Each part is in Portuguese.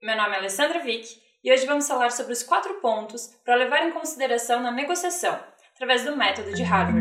Meu nome é Alessandra Vick e hoje vamos falar sobre os quatro pontos para levar em consideração na negociação, através do método de Harvard.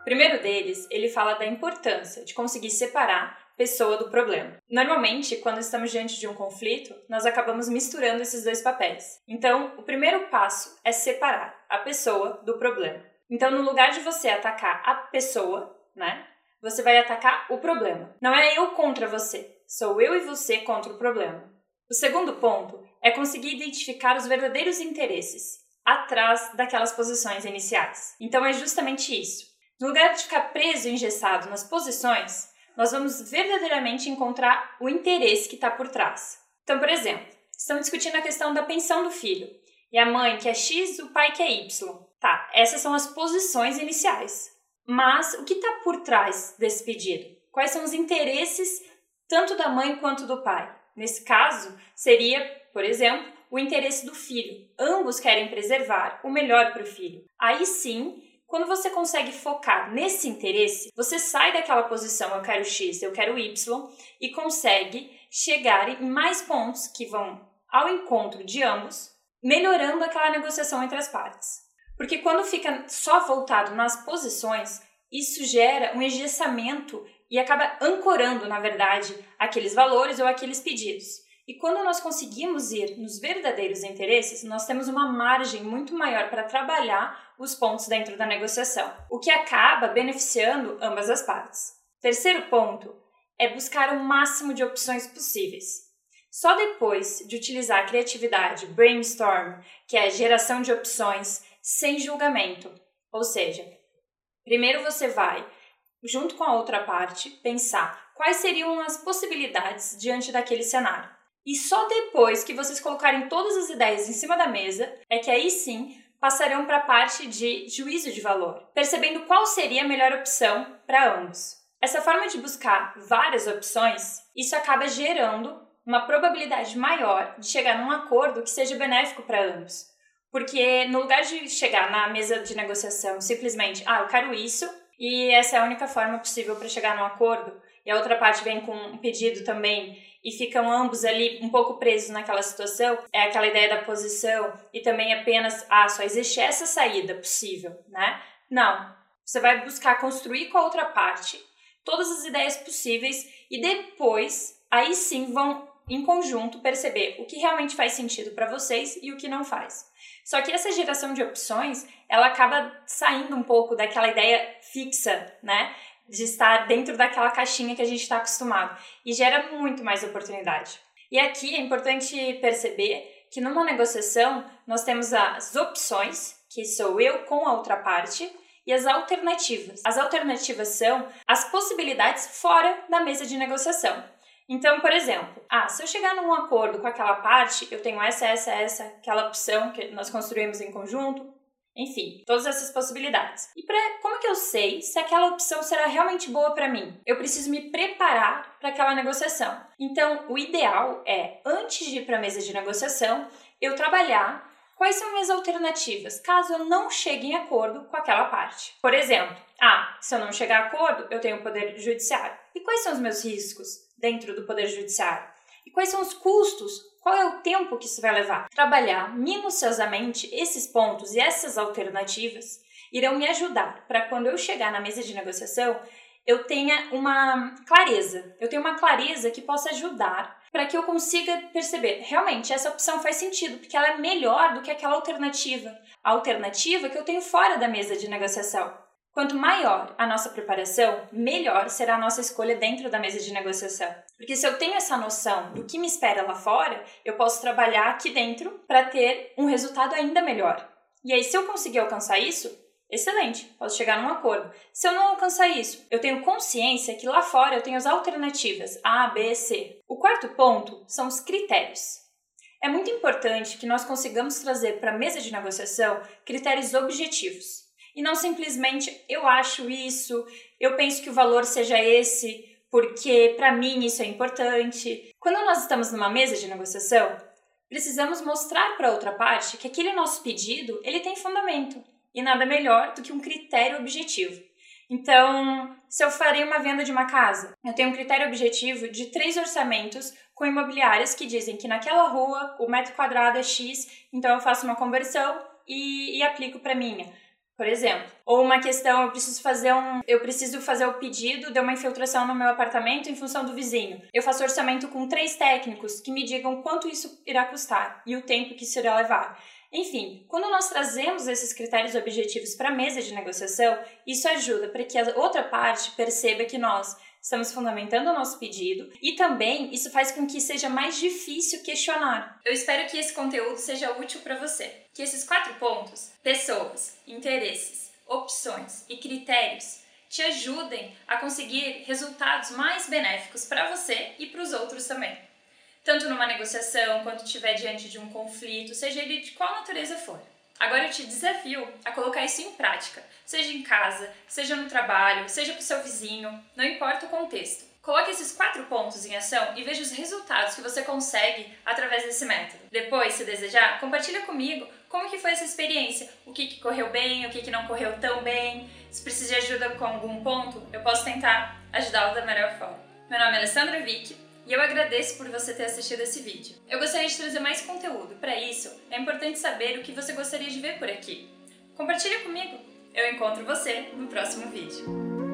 O primeiro deles, ele fala da importância de conseguir separar pessoa do problema. Normalmente, quando estamos diante de um conflito, nós acabamos misturando esses dois papéis. Então, o primeiro passo é separar a pessoa do problema. Então, no lugar de você atacar a pessoa, né, você vai atacar o problema. Não é eu contra você, sou eu e você contra o problema. O segundo ponto é conseguir identificar os verdadeiros interesses atrás daquelas posições iniciais. Então, é justamente isso. No lugar de ficar preso e engessado nas posições, nós vamos verdadeiramente encontrar o interesse que está por trás. Então, por exemplo, estão discutindo a questão da pensão do filho. E a mãe quer X, o pai quer Y. Tá, essas são as posições iniciais. Mas o que está por trás desse pedido? Quais são os interesses tanto da mãe quanto do pai? Nesse caso, seria, por exemplo, o interesse do filho. Ambos querem preservar o melhor para o filho. Aí sim, quando você consegue focar nesse interesse, você sai daquela posição eu quero X, eu quero Y e consegue chegar em mais pontos que vão ao encontro de ambos, melhorando aquela negociação entre as partes. Porque quando fica só voltado nas posições, isso gera um engessamento e acaba ancorando, na verdade, aqueles valores ou aqueles pedidos. E quando nós conseguimos ir nos verdadeiros interesses, nós temos uma margem muito maior para trabalhar os pontos dentro da negociação, o que acaba beneficiando ambas as partes. Terceiro ponto é buscar o máximo de opções possíveis. Só depois de utilizar a criatividade, brainstorm, que é a geração de opções sem julgamento, ou seja, primeiro você vai, junto com a outra parte, pensar quais seriam as possibilidades diante daquele cenário. E só depois que vocês colocarem todas as ideias em cima da mesa é que aí sim passarão para a parte de juízo de valor, percebendo qual seria a melhor opção para ambos. Essa forma de buscar várias opções, isso acaba gerando uma probabilidade maior de chegar num acordo que seja benéfico para ambos. Porque no lugar de chegar na mesa de negociação simplesmente, ah, eu quero isso e essa é a única forma possível para chegar num acordo, e a outra parte vem com um pedido também e ficam ambos ali um pouco presos naquela situação, é aquela ideia da posição e também apenas, ah, só existe essa saída possível, né? Não. Você vai buscar construir com a outra parte todas as ideias possíveis e depois, aí sim, vão em conjunto perceber o que realmente faz sentido para vocês e o que não faz. Só que essa geração de opções, ela acaba saindo um pouco daquela ideia fixa, né? de estar dentro daquela caixinha que a gente está acostumado e gera muito mais oportunidade. E aqui é importante perceber que numa negociação nós temos as opções, que sou eu com a outra parte, e as alternativas. As alternativas são as possibilidades fora da mesa de negociação. Então, por exemplo, ah, se eu chegar num acordo com aquela parte, eu tenho essa, essa, essa, aquela opção que nós construímos em conjunto, enfim, todas essas possibilidades. E para como que eu sei se aquela opção será realmente boa para mim? Eu preciso me preparar para aquela negociação. Então, o ideal é antes de ir para a mesa de negociação, eu trabalhar quais são minhas alternativas, caso eu não chegue em acordo com aquela parte. Por exemplo, ah, se eu não chegar a acordo, eu tenho o poder judiciário. E quais são os meus riscos dentro do poder judiciário? E quais são os custos qual é o tempo que isso vai levar? Trabalhar minuciosamente esses pontos e essas alternativas irão me ajudar para quando eu chegar na mesa de negociação eu tenha uma clareza. Eu tenho uma clareza que possa ajudar para que eu consiga perceber realmente essa opção faz sentido, porque ela é melhor do que aquela alternativa. A alternativa que eu tenho fora da mesa de negociação. Quanto maior a nossa preparação, melhor será a nossa escolha dentro da mesa de negociação. Porque se eu tenho essa noção do que me espera lá fora, eu posso trabalhar aqui dentro para ter um resultado ainda melhor. E aí, se eu conseguir alcançar isso, excelente, posso chegar num acordo. Se eu não alcançar isso, eu tenho consciência que lá fora eu tenho as alternativas A, B, C. O quarto ponto são os critérios. É muito importante que nós consigamos trazer para a mesa de negociação critérios objetivos e não simplesmente eu acho isso, eu penso que o valor seja esse, porque para mim isso é importante. Quando nós estamos numa mesa de negociação, precisamos mostrar para outra parte que aquele nosso pedido, ele tem fundamento e nada melhor do que um critério objetivo. Então, se eu farei uma venda de uma casa, eu tenho um critério objetivo de três orçamentos com imobiliárias que dizem que naquela rua o metro quadrado é X, então eu faço uma conversão e, e aplico para minha por exemplo. Ou uma questão, eu preciso fazer um, eu preciso fazer o pedido de uma infiltração no meu apartamento em função do vizinho. Eu faço orçamento com três técnicos que me digam quanto isso irá custar e o tempo que isso irá levar. Enfim, quando nós trazemos esses critérios objetivos para a mesa de negociação, isso ajuda para que a outra parte perceba que nós estamos fundamentando o nosso pedido e também isso faz com que seja mais difícil questionar. Eu espero que esse conteúdo seja útil para você. Que esses quatro pontos, pessoas, interesses, opções e critérios, te ajudem a conseguir resultados mais benéficos para você e para os outros também. Tanto numa negociação quanto estiver diante de um conflito, seja ele de qual natureza for. Agora eu te desafio a colocar isso em prática, seja em casa, seja no trabalho, seja com seu vizinho, não importa o contexto. Coloque esses quatro pontos em ação e veja os resultados que você consegue através desse método. Depois, se desejar, compartilha comigo como que foi essa experiência, o que, que correu bem, o que, que não correu tão bem. Se precisa de ajuda com algum ponto, eu posso tentar ajudá-lo da melhor forma. Meu nome é Alessandra Vick e eu agradeço por você ter assistido esse vídeo. Eu gostaria de trazer mais conteúdo. Para isso, é importante saber o que você gostaria de ver por aqui. Compartilhe comigo. Eu encontro você no próximo vídeo.